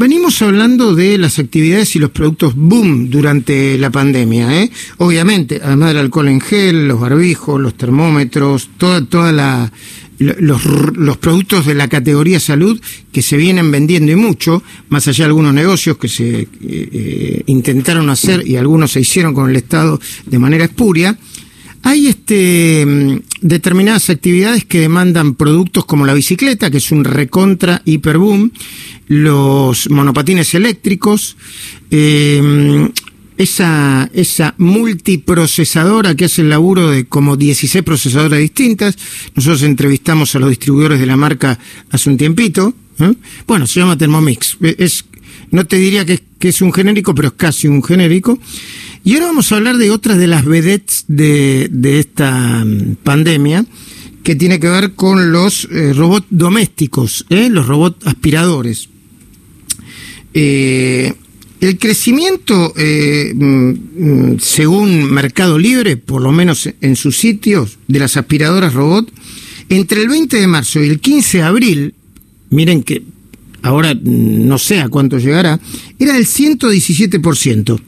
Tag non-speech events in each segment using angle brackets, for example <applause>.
Venimos hablando de las actividades y los productos boom durante la pandemia, ¿eh? Obviamente, además del alcohol en gel, los barbijos, los termómetros, toda, toda la, los, los, productos de la categoría salud que se vienen vendiendo y mucho, más allá de algunos negocios que se eh, eh, intentaron hacer y algunos se hicieron con el Estado de manera espuria. Hay este, mm, determinadas actividades que demandan productos como la bicicleta, que es un recontra hiperboom, los monopatines eléctricos, eh, esa, esa multiprocesadora que hace el laburo de como 16 procesadoras distintas. Nosotros entrevistamos a los distribuidores de la marca hace un tiempito. ¿eh? Bueno, se llama Thermomix. Es, no te diría que, que es un genérico, pero es casi un genérico. Y ahora vamos a hablar de otras de las vedettes de, de esta mm, pandemia, que tiene que ver con los eh, robots domésticos, ¿eh? los robots aspiradores. Eh, el crecimiento, mm, mm, según Mercado Libre, por lo menos en sus sitios, de las aspiradoras robot, entre el 20 de marzo y el 15 de abril, miren que ahora no sé a cuánto llegará, era del 117%.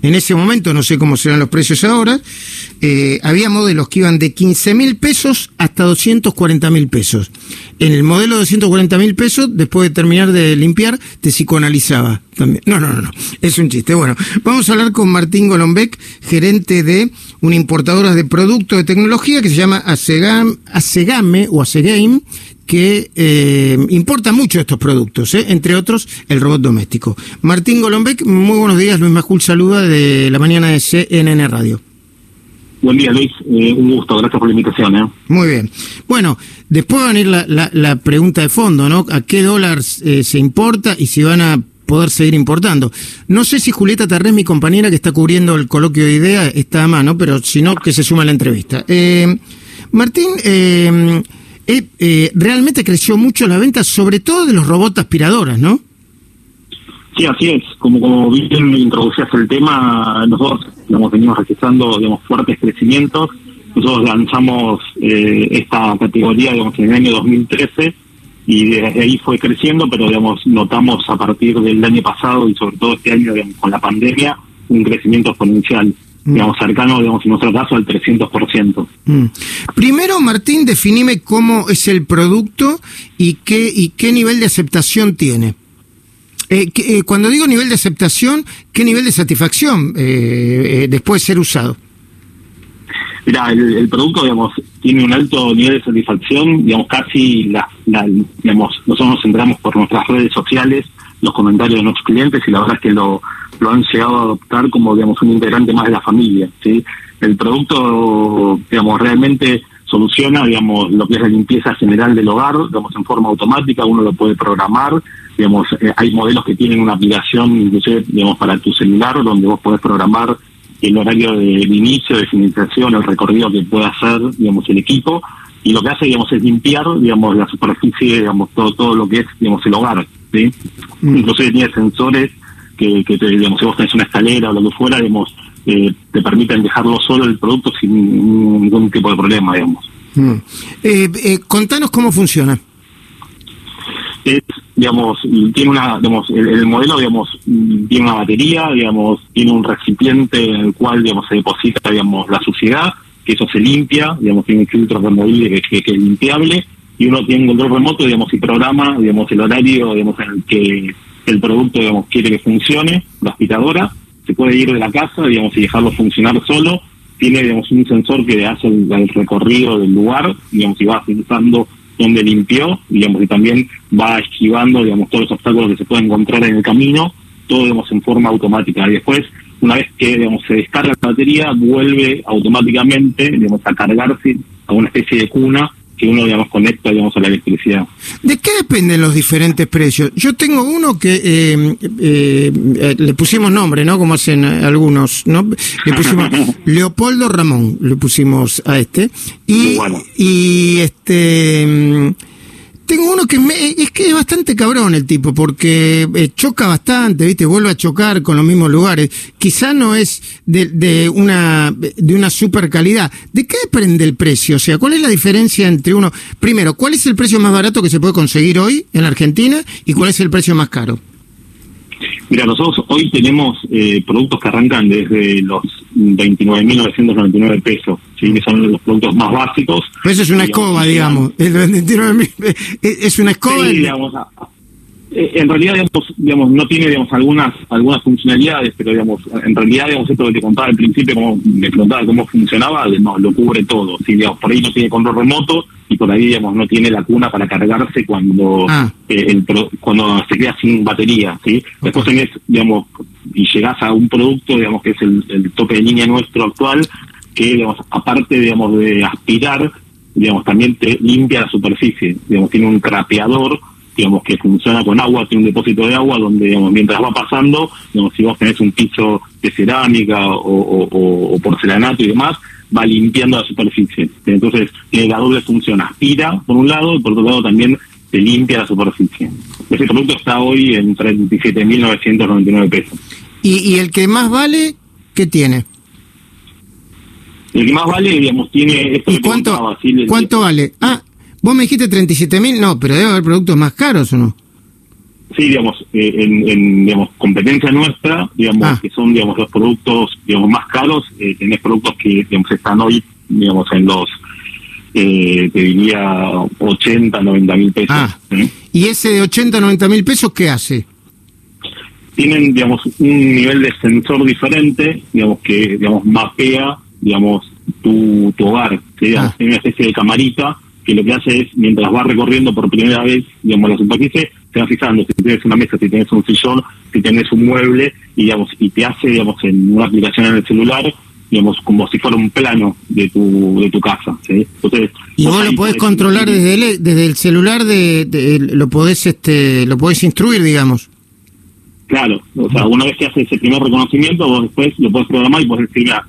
En ese momento, no sé cómo serán los precios ahora, eh, había modelos que iban de 15 mil pesos hasta 240 mil pesos. En el modelo de 240 mil pesos, después de terminar de limpiar, te psicoanalizaba también. No, no, no, no, es un chiste. Bueno, vamos a hablar con Martín Golombek, gerente de una importadora de productos de tecnología que se llama Asegam, Asegame o Asegame, que eh, importa mucho estos productos, ¿eh? entre otros el robot doméstico. Martín Golombek, muy buenos días, Luis Majul saluda de la mañana de CNN Radio. Buen día, Luis. Eh, un gusto. Gracias por la invitación. ¿eh? Muy bien. Bueno, después va a venir la, la, la pregunta de fondo, ¿no? ¿A qué dólar eh, se importa y si van a poder seguir importando? No sé si Julieta Tarrés, mi compañera que está cubriendo el coloquio de idea, está a mano, pero si no, que se suma a la entrevista. Martín, eh, eh, realmente creció mucho la venta, sobre todo de los robots aspiradoras, ¿no? Sí, así es. Como, como bien introducías el tema, nosotros digamos, venimos registrando digamos, fuertes crecimientos. Nosotros lanzamos eh, esta categoría digamos, en el año 2013 y desde ahí fue creciendo, pero digamos notamos a partir del año pasado y sobre todo este año digamos, con la pandemia un crecimiento exponencial digamos, cercano, digamos, en nuestro caso, al 300%. Mm. Primero, Martín, definime cómo es el producto y qué, y qué nivel de aceptación tiene. Eh, que, eh, cuando digo nivel de aceptación, ¿qué nivel de satisfacción eh, después de ser usado? Mira, el, el, producto, digamos, tiene un alto nivel de satisfacción, digamos, casi, la, la, digamos, nosotros nos centramos por nuestras redes sociales, los comentarios de nuestros clientes y la verdad es que lo, lo han llegado a adoptar como, digamos, un integrante más de la familia, ¿sí? El producto, digamos, realmente soluciona, digamos, lo que es la limpieza general del hogar, digamos, en forma automática, uno lo puede programar, digamos, eh, hay modelos que tienen una aplicación, inclusive, digamos, para tu celular, donde vos podés programar el horario del inicio, de finalización, el recorrido que pueda hacer, digamos, el equipo, y lo que hace, digamos, es limpiar, digamos, la superficie, digamos, todo, todo lo que es, digamos, el hogar, ¿sí? Mm. Inclusive tiene sensores que, que te, digamos, si vos tenés una escalera o lo que fuera, digamos, eh, te permiten dejarlo solo el producto sin ningún tipo de problema, digamos. Mm. Eh, eh, contanos cómo funciona. Es, digamos, tiene una, digamos, el, el, modelo, digamos, tiene una batería, digamos, tiene un recipiente en el cual, digamos, se deposita, digamos, la suciedad, que eso se limpia, digamos, tiene un filtro removible que, que, que es limpiable, y uno tiene un control remoto, digamos, y programa, digamos, el horario, digamos, en el que el producto, digamos, quiere que funcione, la aspiradora, se puede ir de la casa, digamos, y dejarlo funcionar solo, tiene, digamos, un sensor que hace el, recorrido del lugar, digamos, y va pensando dónde limpió, digamos, y también va esquivando, digamos, todos los obstáculos que se pueden encontrar en el camino, todo, digamos, en forma automática. Y después, una vez que, digamos, se descarga la batería, vuelve automáticamente, digamos, a cargarse a una especie de cuna que uno, digamos, conecta, digamos, a la electricidad. ¿De qué dependen los diferentes precios? Yo tengo uno que eh, eh, le pusimos nombre, ¿no? Como hacen algunos, ¿no? Le pusimos <laughs> Leopoldo Ramón, le pusimos a este. Y, Bueno. y este... tengo uno que es que es bastante cabrón el tipo, porque eh, choca bastante, ¿viste? Vuelve a chocar con los mismos lugares. Quizá no es de, de, una, de una super calidad. ¿De qué depende el precio? O sea, ¿cuál es la diferencia entre uno? Primero, ¿cuál es el precio más barato que se puede conseguir hoy en Argentina y cuál es el precio más caro? Mira, nosotros hoy tenemos eh, productos que arrancan desde los 29.999 pesos, ¿sí? que son los productos más básicos. eso es una escoba, digamos. <laughs> Es una escoba. Sí, digamos, en realidad digamos, digamos no tiene digamos algunas algunas funcionalidades pero digamos en realidad digamos esto que te contaba al principio como me preguntaba cómo funcionaba no lo cubre todo. Sí digamos por ahí no tiene control remoto y por ahí digamos no tiene la cuna para cargarse cuando ah. eh, el cuando se queda sin batería sí después tenés digamos y llegás a un producto digamos que es el, el tope de línea nuestro actual que digamos aparte digamos de aspirar digamos también te limpia la superficie. Digamos tiene un trapeador digamos, que funciona con agua, tiene un depósito de agua donde, digamos, mientras va pasando, digamos, si vos tenés un piso de cerámica o, porcelanato y demás, va limpiando la superficie. Entonces, tiene la doble función, aspira por un lado y por otro lado también te limpia la superficie. Ese producto está hoy en 37.999 pesos. ¿Y, ¿Y el que más vale, qué tiene? El que más vale, digamos, tiene... ¿Y cuánto, ¿cuánto vale? Ah, Vos me dijiste 37 mil, no, pero debe haber productos más caros o no. Sí, digamos, eh, en, digamos, competencia nuestra, digamos, ah. que son, digamos, los productos, digamos, más caros, eh, tenés productos que, digamos, están hoy, digamos, en los, eh, te diría, 80, 90 mil pesos. Ah. ¿Y ese de 80, 90 mil pesos qué hace? Tienen, digamos, un nivel de sensor diferente, digamos, que, digamos, mapea, digamos, tu, tu hogar, ah. tiene una especie de camarita que lo que hace es, mientras va recorriendo por primera vez, digamos, la superficie, se va fijando si tienes una mesa, si tienes un sillón, si tienes un mueble, y, digamos, y te hace, digamos, en una aplicación en el celular, digamos, como si fuera un plano de tu, de tu casa, ¿sí? Entonces, y vos, lo podés controlar desde el, desde el celular, de, lo podés, este, lo podés instruir, digamos. Claro, o sea, una vez que haces ese primer reconocimiento, vos después lo podés programar y podés decir, mira,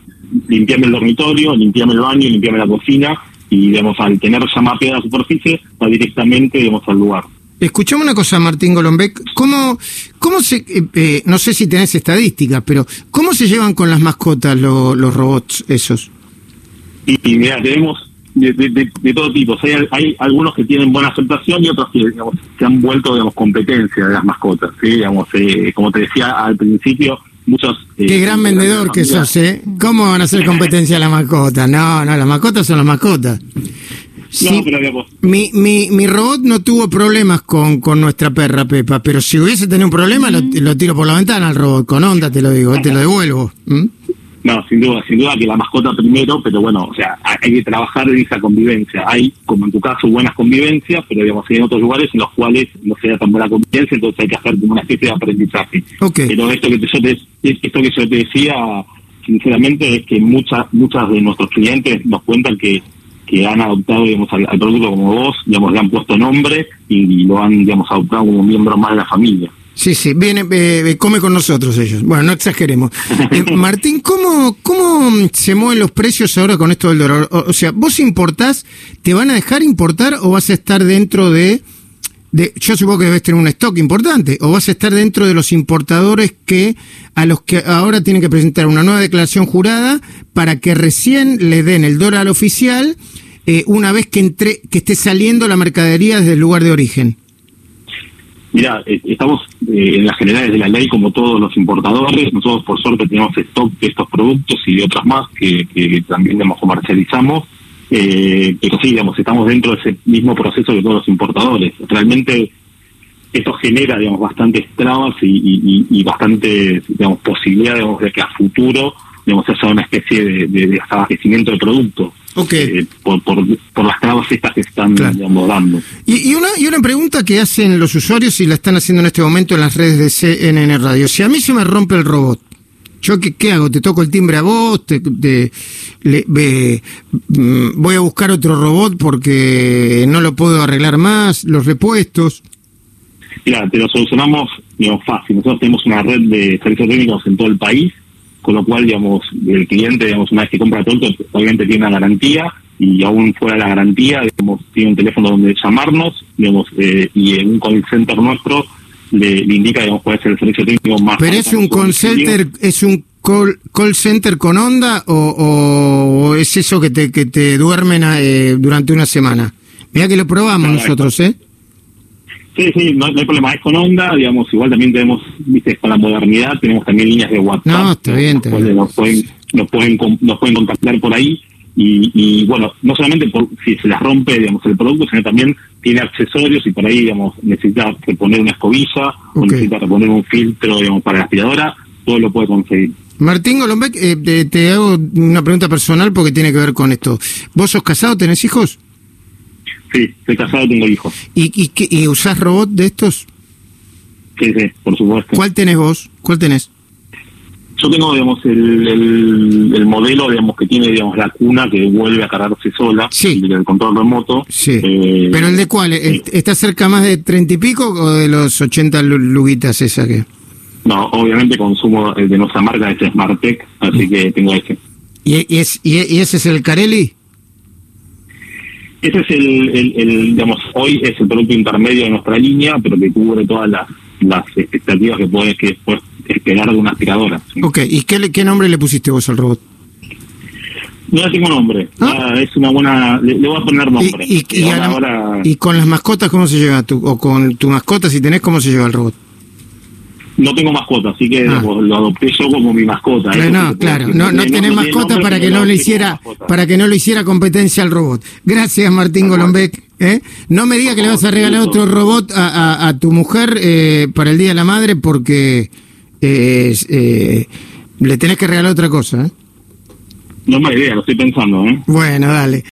limpiame el dormitorio, limpiame el baño, limpiame la cocina, y digamos al tener ya mapeada la superficie va directamente digamos al lugar. Escuchame una cosa, Martín Golombek, ¿cómo, cómo se, eh, eh, no sé si tenés estadísticas, pero ¿cómo se llevan con las mascotas los robots esos? Y, mira, tenemos de, todo tipo. hay, hay, algunos que tienen buena aceptación y otros que digamos, se han vuelto digamos competencia de las mascotas. ¿sí? Digamos, eh, como te decía al principio, muchos... Eh, Qué gran vendedor que sos, ¿eh? ¿Cómo van a hacer competencia a la mascota? No, no, las mascotas son las mascotas. Sí, mi, mi, mi robot no tuvo problemas con, con nuestra perra Pepa, pero si hubiese tenido un problema lo, lo tiro por la ventana al robot, con onda te lo digo, te lo devuelvo. No, sin duda, sin duda que la mascota primero, pero bueno, o sea, hay que trabajar en esa convivencia. Hay, como en tu caso, buenas convivencias, pero digamos, hay en otros lugares en los cuales no se da tan buena convivencia, entonces hay que hacer como una especie de aprendizaje. Pero esto que, yo te, esto que yo te decía, sinceramente, es que muchas muchas de nuestros clientes nos cuentan que que han adoptado digamos, al, producto como vos, digamos, le han puesto nombre y, lo han digamos, adoptado como miembro más de la familia. Sí, sí, viene, eh, come con nosotros ellos. Bueno, no exageremos. <laughs> Eh, Martín, ¿cómo, ¿cómo se mueven los precios ahora con esto del dólar? O, sea, ¿vos importás, te van a dejar importar o vas a estar dentro de, de, yo supongo que debes tener un stock importante, o vas a estar dentro de los importadores que, a los que ahora tienen que presentar una nueva declaración jurada para que recién le den el dólar oficial eh, una vez que, entre, que esté saliendo la mercadería desde el lugar de origen? Mira, eh, estamos eh, en las generales de la ley como todos los importadores. Nosotros, por suerte, tenemos stock de estos productos y de otras más que, también digamos, comercializamos. Eh, pero sí, digamos, estamos dentro de ese mismo proceso que todos los importadores. Realmente esto genera, digamos, bastantes trabas y, bastante, digamos, posibilidad, de que a futuro, digamos, haya una especie de abastecimiento de productos. Okay. Eh, por, por, las trabas estas que están dando. Y, una, y una pregunta que hacen los usuarios y la están haciendo en este momento en las redes de CNN Radio. Si a mí se me rompe el robot, ¿yo qué, qué hago? ¿Te toco el timbre a vos? Te, mm, ¿Voy a buscar otro robot porque no lo puedo arreglar más? ¿Los repuestos? Mira, te lo solucionamos digamos, fácil. Nosotros tenemos una red de servicios técnicos en todo el país con lo cual, digamos, el cliente, digamos, una vez que compra todo, obviamente tiene una garantía y aún fuera de la garantía, digamos, tiene un teléfono donde llamarnos, digamos, eh, y en un call center nuestro le, le indica, digamos, cuál es el servicio técnico más... Pero es un call center, es un call, call center con onda o, o es eso que te, que te duermen eh, durante una semana. Mira que lo probamos No, nosotros, ¿eh? Sí, sí, no, no hay problema, es con onda, digamos, igual también tenemos, viste, con la modernidad, tenemos también líneas de WhatsApp. No, está bien, está Nos bien. pueden- Nos pueden, nos pueden, con- nos pueden contactar por ahí y, y bueno, no solamente por si se les rompe, digamos, el producto, sino también tiene accesorios y por ahí, digamos, necesita reponer una escobilla o necesita reponer un filtro, digamos, para la aspiradora, todo lo puede conseguir. Martín Golombek, eh, te, te hago una pregunta personal porque tiene que ver con esto. ¿Vos sos casado, tenés hijos? Sí, estoy casado, tengo hijos. ¿Y, y, qué- y usás robot de estos? Sí, sí, por supuesto. ¿Cuál tenés vos? ¿Cuál tenés? Yo tengo, digamos, el, el, el modelo, digamos, que tiene, digamos, la cuna que vuelve a cargarse sola, Sí. el, el control remoto. Sí. Eh, ¿Pero el de cuál? ¿El- sí. ¿Está cerca más de treinta y pico o de los 80 lu- luguitas esa que? No, obviamente consumo el de nuestra marca, es Smartec, así que tengo ese. ¿Y, y es, y, y ese es el Carelli? Ese es el, el, el, digamos, hoy es el producto intermedio de nuestra línea, pero que cubre todas las, las expectativas que puedes que puedes esperar de una aspiradora. ¿sí? Ok, ¿y qué, le- qué nombre le pusiste vos al robot? No le tengo nombre, Ah. Ah, es una buena, le, le voy a poner nombre. ¿Y, y, y a ahora, la- ahora- y con las mascotas cómo se lleva? Tu, ¿O con tu mascota, si tenés, cómo se lleva el robot? No tengo mascota, así que Ah. lo adopté yo como mi mascota. Claro, no, claro, no, no tenés mascota para que no lo hiciera mascota. para que no le hiciera competencia al robot. Gracias Martín. Golombek. ¿eh? No me diga que le vas a regalar otro robot a, a- a tu mujer eh, para el Día de la Madre porque eh, eh, le tenés que regalar otra cosa. ¿eh? No me idea, lo estoy pensando, ¿eh? Bueno, dale.